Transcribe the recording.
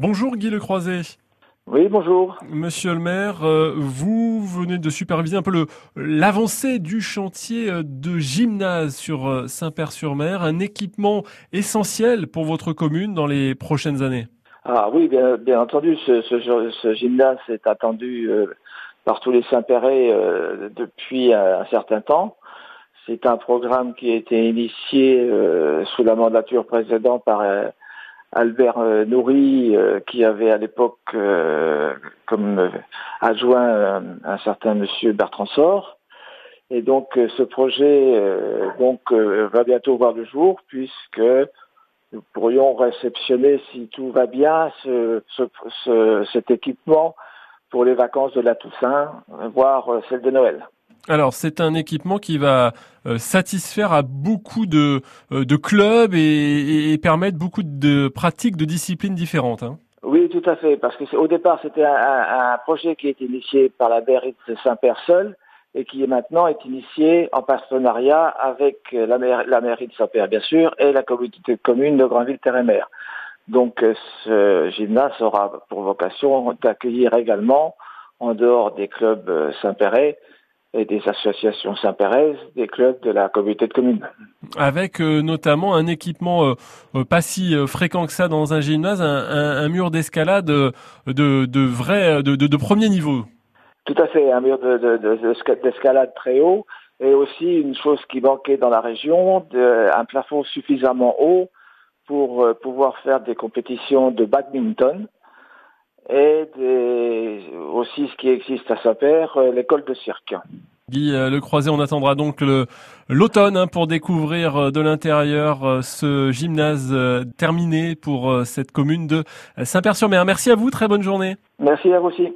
Bonjour Guy Le Croiset. Oui, bonjour. Monsieur le maire, euh, vous venez de superviser un peu l'avancée du chantier euh, de gymnase sur euh, Saint-Père-sur-Mer, un équipement essentiel pour votre commune dans les prochaines années. Ah oui, bien, bien entendu, ce, ce, ce, gymnase est attendu par tous les Saint-Pérais depuis un, certain temps. C'est un programme qui a été initié sous la mandature précédente par Albert euh, Nourri, euh, qui avait à l'époque euh, comme adjoint un certain monsieur Bertrand Sort. Et donc ce projet donc va bientôt voir le jour puisque nous pourrions réceptionner, si tout va bien, ce, ce, cet équipement pour les vacances de la Toussaint, voire celle de Noël. Alors c'est un équipement qui va euh, satisfaire à beaucoup de, euh, de clubs et, permettre beaucoup de pratiques de disciplines différentes. Hein. Oui, tout à fait, parce que au départ c'était un, projet qui a été initié par la mairie de Saint-Père seul et qui maintenant est initié en partenariat avec la, mairie, de Saint-Père bien sûr et la communauté de de Granville-Terre-et-Mer. Donc euh, ce gymnase aura pour vocation d'accueillir également, en dehors des clubs Saint-Péret, et des associations saint des clubs de la communauté de communes. Avec euh, notamment un équipement euh, euh, pas si fréquent que ça dans un gymnase, un, mur d'escalade de, de vrai, de, de, premier niveau. Tout à fait, un mur d'escalade très haut et aussi une chose qui manquait dans la région, un plafond suffisamment haut pour pouvoir faire des compétitions de badminton et des, aussi ce qui existe à Saint-Père, l'école de cirque. Guy euh, Le Croiset, on attendra donc l'automne hein, pour découvrir euh, de l'intérieur ce gymnase terminé pour cette commune de Saint-Père-sur-Mer. Merci à vous, très bonne journée. Merci à vous aussi.